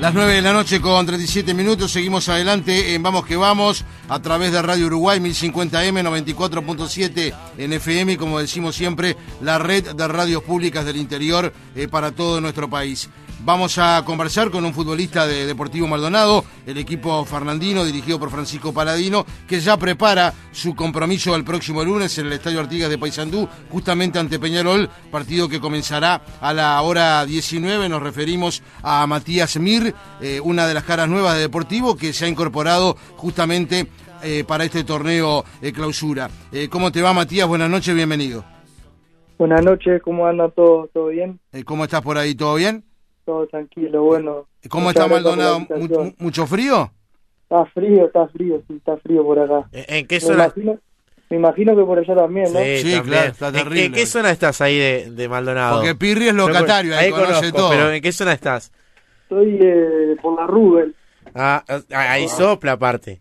Las 9 de la noche con 37 minutos, seguimos adelante en Vamos que Vamos a través de Radio Uruguay 1050M 94.7 en FM como decimos siempre, la red de radios públicas del interior eh, para todo nuestro país. Vamos a conversar con un futbolista de Deportivo Maldonado, el equipo fernandino dirigido por Francisco Paladino, que ya prepara su compromiso el próximo lunes en el Estadio Artigas de Paysandú, justamente ante Peñarol, partido que comenzará a la hora 19. Nos referimos a Matías Mir, eh, una de las caras nuevas de Deportivo, que se ha incorporado justamente eh, para este torneo clausura. Eh, ¿Cómo te va Matías? Buenas noches, bienvenido. Buenas noches, ¿cómo anda todo? ¿Todo bien? ¿Cómo estás por ahí? ¿Todo bien? Todo tranquilo, bueno. ¿Cómo está Maldonado? ¿Mucho frío? Está frío, está frío, sí, está frío por acá. ¿En qué zona? Me imagino, que por allá también, ¿no? Sí, claro, está terrible. ¿En, qué zona estás ahí de, de Maldonado? Porque Pirri es locatario, ahí, conoce todo. Pero ¿en qué zona estás? Estoy eh, por la Rubel. Ah, ah ahí sopla aparte.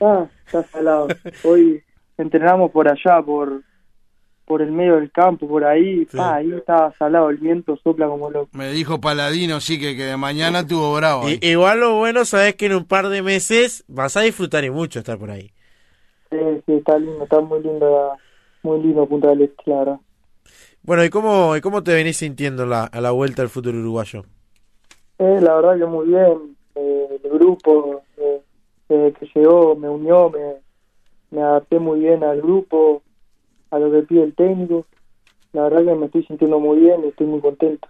Ah, está salado. Hoy entrenamos por allá, por por el medio del campo, por ahí, ahí estaba salado, el viento sopla como loco. Me dijo Paladino, sí, que, que de mañana tuvo bravo. igual lo bueno, sabes que en un par de meses vas a disfrutar y mucho estar por ahí. Sí, sí, está lindo, está muy lindo, muy lindo Punta del Este, claro. Bueno, ¿y cómo, y cómo te venís sintiendo la, a la vuelta al futuro uruguayo? Eh, la verdad que muy bien, eh, el grupo eh, que llegó me unió, me, me adapté muy bien al grupo, a lo que pide el técnico. La verdad que me estoy sintiendo muy bien y estoy muy contento.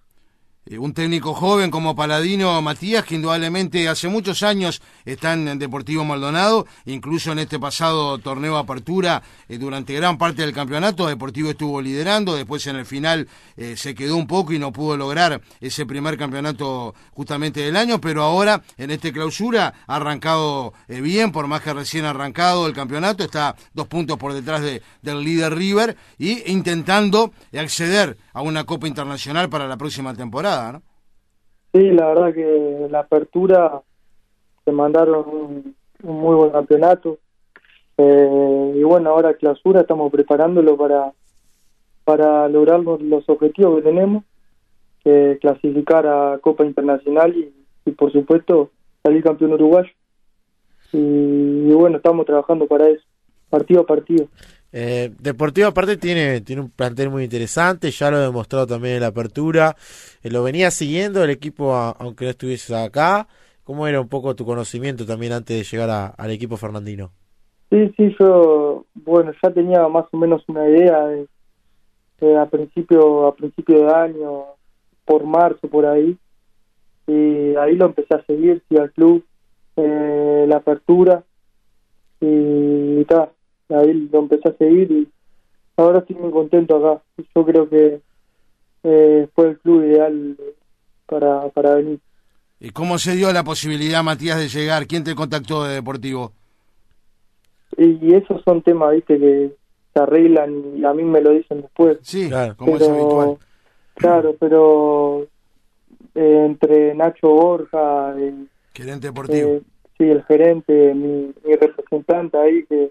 Eh, un técnico joven como Paladino Matías, que indudablemente hace muchos años está en Deportivo Maldonado, incluso en este pasado torneo de apertura, eh, durante gran parte del campeonato, Deportivo estuvo liderando, después en el final eh, se quedó un poco y no pudo lograr ese primer campeonato justamente del año, pero ahora en este clausura ha arrancado bien, por más que recién ha arrancado el campeonato, está dos puntos por detrás de, del líder River y intentando acceder a una Copa Internacional para la próxima temporada, ¿no? Sí, la verdad que la apertura se mandaron un, muy buen campeonato eh, y bueno, ahora clausura estamos preparándolo para para lograr los, objetivos que tenemos, que clasificar a Copa Internacional y, por supuesto salir campeón uruguayo. y bueno, estamos trabajando para eso, partido a partido. Eh, Deportivo aparte tiene, tiene un plantel muy interesante, ya lo he demostrado también en la apertura. Eh, lo venía siguiendo el equipo aunque no estuvieses acá. ¿Cómo era un poco tu conocimiento también antes de llegar al equipo fernandino? Sí, sí, yo, bueno, ya tenía más o menos una idea de, a principio a principio de año, por marzo, por ahí. Y ahí lo empecé a seguir, sí, al club, eh, la apertura. Y, y tal ahí lo empecé a seguir y ahora estoy muy contento acá. Yo creo que eh, fue el club ideal para, para venir. ¿Y cómo se dio la posibilidad, Matías, de llegar? ¿Quién te contactó de Deportivo? Y, esos son temas, viste, que se arreglan y a mí me lo dicen después. Sí, claro, como es habitual. Claro, pero eh, entre Nacho Borja... El, gerente deportivo. Eh, sí, el gerente, mi, mi representante ahí, que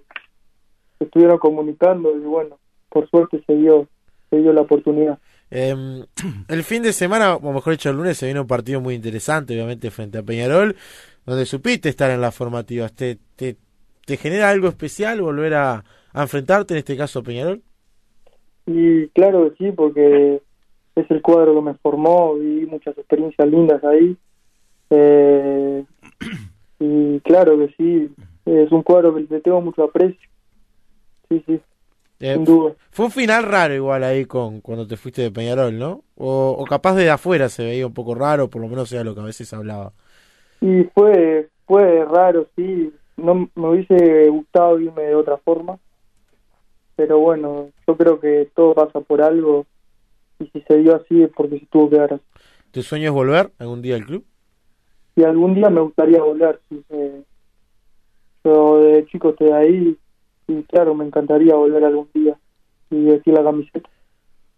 estuvieron comunicando y bueno, por suerte se dio, se dio la oportunidad. Eh, el fin de semana, o mejor dicho el lunes, se vino un partido muy interesante, obviamente, frente a Peñarol, donde supiste estar en las formativas. ¿Te, te, te genera algo especial volver a, enfrentarte, en este caso a Peñarol? Y claro que sí, porque es el cuadro que me formó, viví muchas experiencias lindas ahí. Eh, y claro que sí, es un cuadro que le tengo mucho aprecio sí, sí. Eh, fue un final raro igual ahí con cuando te fuiste de Peñarol, ¿no? O, capaz de afuera se veía un poco raro, por lo menos era lo que a veces hablaba. Y fue, fue raro, sí. No me hubiese gustado irme de otra forma. Pero bueno, yo creo que todo pasa por algo. Y si se dio así es porque se tuvo que dar así. ¿Tu sueño es volver algún día al club? Y algún día me gustaría volver. Sí, yo de chico estoy ahí y claro, me encantaría volver algún día y decir la camiseta.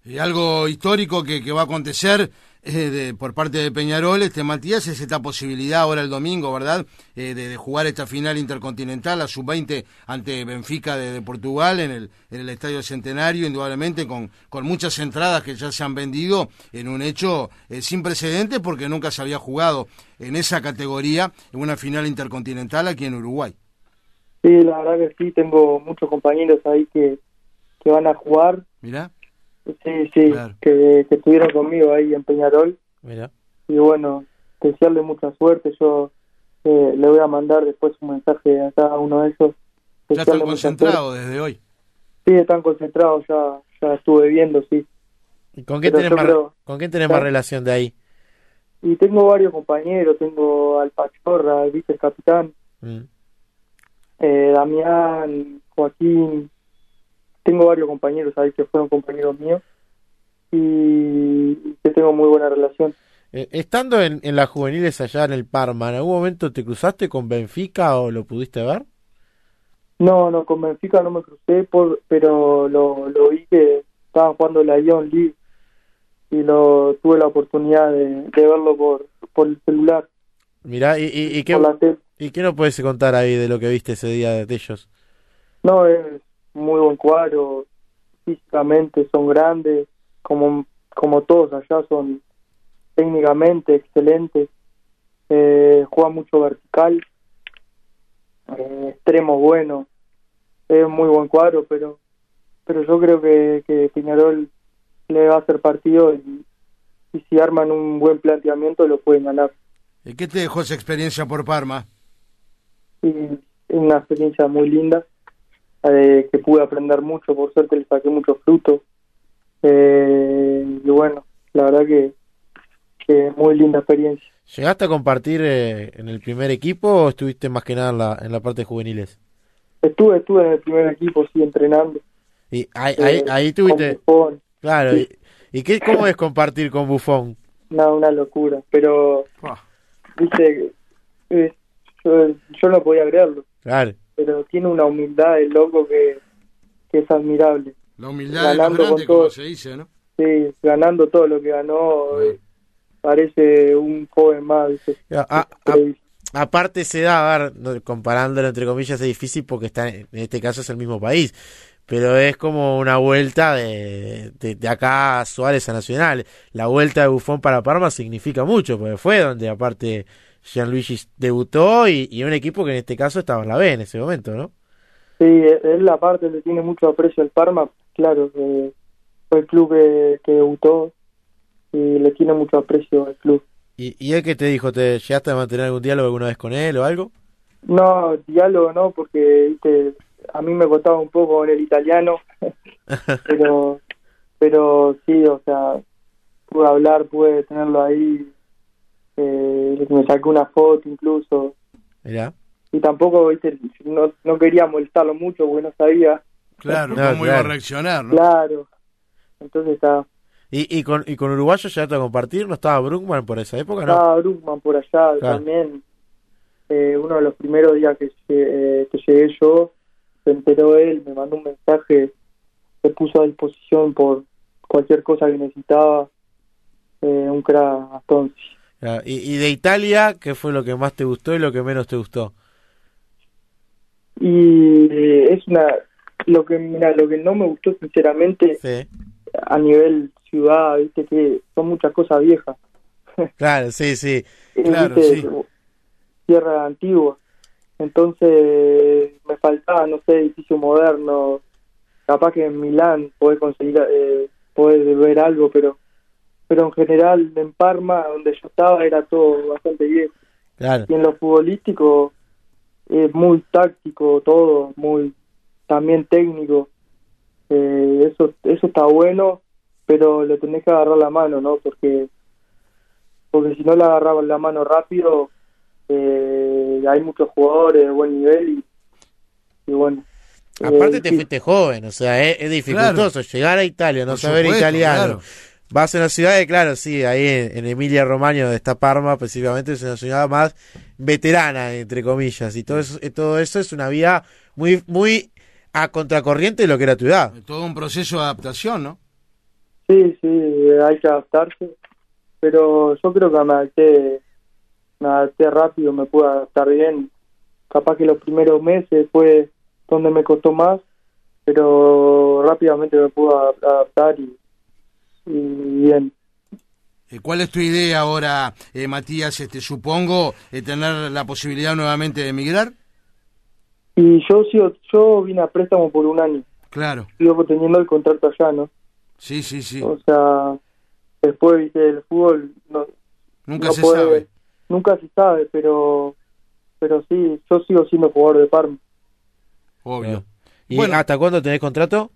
Y algo histórico que, que va a acontecer eh, por parte de Peñarol, este Matías, es esta posibilidad ahora el domingo, ¿verdad? Eh, de, jugar esta final intercontinental, la sub-20 ante Benfica de, Portugal en el, en el Estadio Centenario, indudablemente con, con muchas entradas que ya se han vendido en un hecho eh, sin precedentes porque nunca se había jugado en esa categoría en una final intercontinental aquí en Uruguay. Sí, la verdad que sí, tengo muchos compañeros ahí que, que van a jugar. Mira. Sí, sí, que, estuvieron conmigo ahí en Peñarol. Mira. Y bueno, desearle mucha suerte. Yo eh, le voy a mandar después un mensaje a cada uno de ellos. ¿Ya están concentrados desde hoy? Sí, están concentrados, ya, ya estuve viendo, sí. ¿Y con qué tenés, más, ¿con quién tenés más relación de ahí? Y tengo varios compañeros, tengo al Pachorra, al vicecapitán, mm. Eh, Damián, Joaquín, tengo varios compañeros ahí que fueron compañeros míos y que tengo muy buena relación. Eh, estando en, en, las juveniles allá en el Parma, ¿en algún momento te cruzaste con Benfica o lo pudiste ver? No, no, con Benfica no me crucé, por, pero lo, lo vi que estaban jugando la Ion League y lo tuve la oportunidad de, verlo por, por el celular. Mirá, ¿y, y, qué, ¿y qué nos puedes contar ahí de lo que viste ese día de ellos? No, es, muy buen cuadro, físicamente son grandes, como, como todos allá son técnicamente excelentes, eh, juega mucho vertical, eh, extremo bueno, es muy buen cuadro, pero pero yo creo que, que Peñarol le va a hacer partido y, y si arman un buen planteamiento lo pueden ganar. ¿Y qué te dejó esa experiencia por Parma? Y, una experiencia muy linda eh, que pude aprender mucho, por suerte le saqué mucho fruto. Eh, y bueno, la verdad que, que muy linda experiencia. ¿Llegaste a compartir eh, en el primer equipo o estuviste más que nada en la, en la parte de juveniles? Estuve, estuve en el primer equipo, sí, entrenando. Y ahí, ahí, ahí tuviste... Claro, y, qué, cómo es compartir con Bufón? No, una locura, pero... Viste, yo, no podía creerlo. Claro pero tiene una humildad el loco que, es admirable. La humildad ganando de como se dice, ¿no? Sí, ganando todo lo que ganó, eh, parece un joven más. aparte se da, a ver, comparándolo entre comillas es difícil porque está en este caso es el mismo país, pero es como una vuelta de, de, acá a Suárez a Nacional. La vuelta de Bufón para Parma significa mucho, porque fue donde aparte Gianluigi debutó y, un equipo que en este caso estaba en la B en ese momento, ¿no? Sí, es la parte le tiene mucho aprecio al Parma, claro, que fue el club que, debutó y le tiene mucho aprecio al club. ¿Y, ¿Y él qué te dijo? ¿Te llegaste a mantener algún diálogo alguna vez con él o algo? No, diálogo no, porque a mí me costaba un poco en el italiano, pero pero sí, o sea, pude hablar, pude tenerlo ahí eh, me saqué una foto incluso. Y tampoco, viste, no, no quería molestarlo mucho porque no sabía. Claro, cómo iba a reaccionar, ¿no? Claro. Entonces está. ¿Y, y, con, ¿Y con Uruguayo ya te a compartir? ¿No estaba Bruckman por esa época? No? Estaba Bruckman por allá también. Eh, uno de los primeros días que, eh, que llegué yo, se enteró él, me mandó un mensaje, se puso a disposición por cualquier cosa que necesitaba. Eh, un crack entonces. Ah, ¿Y, de Italia, qué fue lo que más te gustó y lo que menos te gustó? Y eh, es una lo que mira, lo que no me gustó sinceramente a nivel ciudad, viste que son muchas cosas viejas. Claro, sí, sí. claro, sí. Tierra antigua. Entonces me faltaba, no sé, edificio moderno. Capaz que en Milán podés conseguir, eh, podés ver algo, pero pero en general en Parma, donde yo estaba, era todo bastante bien. Y en lo futbolístico es muy táctico todo, muy también técnico. Eh, eso eso está bueno, pero le tenés que agarrar la mano, ¿no? Porque porque si no le agarrabas la mano rápido, eh, hay muchos jugadores de buen nivel y, y bueno. Aparte eh, te fuiste joven, o sea, es, dificultoso llegar a Italia, no saber italiano. Vas a una ciudad de, claro, sí, ahí en, Emilia Romagna, donde está Parma, específicamente, es una ciudad más veterana, entre comillas, y todo eso, eh, todo eso es una vía muy, muy a contracorriente de lo que era tu edad. Todo un proceso de adaptación, ¿no? Sí, sí, hay que adaptarse. pero yo creo que me adapté, me adapté rápido, me pude adaptar bien. Capaz que los primeros meses fue donde me costó más, pero rápidamente me pude adaptar y, y bien. Eh, ¿Cuál es tu idea ahora, eh, Matías? Este, supongo eh, tener la posibilidad nuevamente de emigrar. Y yo sigo, yo vine a préstamo por un año. Claro. Sigo teniendo el contrato allá, ¿no? Sí, sí, sí. O sea, después del fútbol no, nunca se sabe. Nunca se sabe, pero pero sí, yo sigo siendo jugador de Parma. Obvio. ¿Y bueno, hasta cuándo tenés contrato?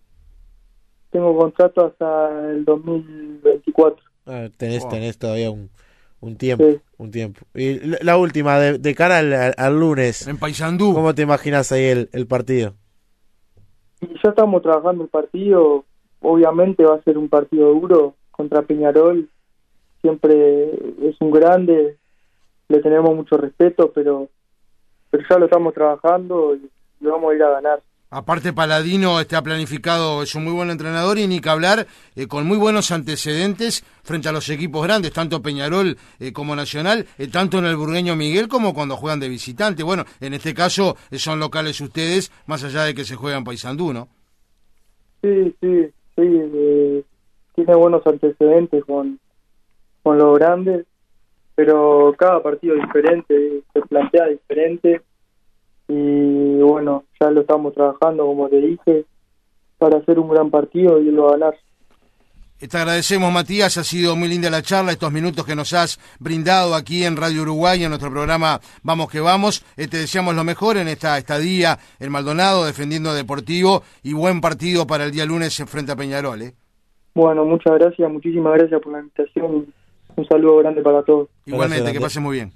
Tengo contrato hasta el 2024. Ah, tenés, tenés todavía un, un tiempo, un tiempo. Y la última, de, de cara al, al, lunes. En Paysandú. ¿Cómo te imaginas ahí el, el partido? Y ya estamos trabajando el partido. Obviamente va a ser un partido duro contra Peñarol. Siempre es un grande. Le tenemos mucho respeto, pero, pero ya lo estamos trabajando y lo vamos a ir a ganar. Aparte Paladino está planificado, es un muy buen entrenador y ni que hablar, eh, con muy buenos antecedentes frente a los equipos grandes, tanto Peñarol eh, como Nacional, eh, tanto en el burgueño Miguel como cuando juegan de visitante. Bueno, en este caso son locales ustedes, más allá de que se juegan Paisandú, ¿no? Sí, sí, sí, tiene buenos antecedentes con, con los grandes, pero cada partido diferente, se plantea diferente y bueno, ya lo estamos trabajando, como te dije, para hacer un gran partido y lo ganar. Te agradecemos, Matías. Ha sido muy linda la charla, estos minutos que nos has brindado aquí en Radio Uruguay, en nuestro programa Vamos que Vamos. Eh, te deseamos lo mejor en esta estadía en Maldonado, defendiendo Deportivo, y buen partido para el día lunes frente a Peñarol. ¿eh? Bueno, muchas gracias, muchísimas gracias por la invitación. Un saludo grande para todos. Igualmente, que pase muy bien.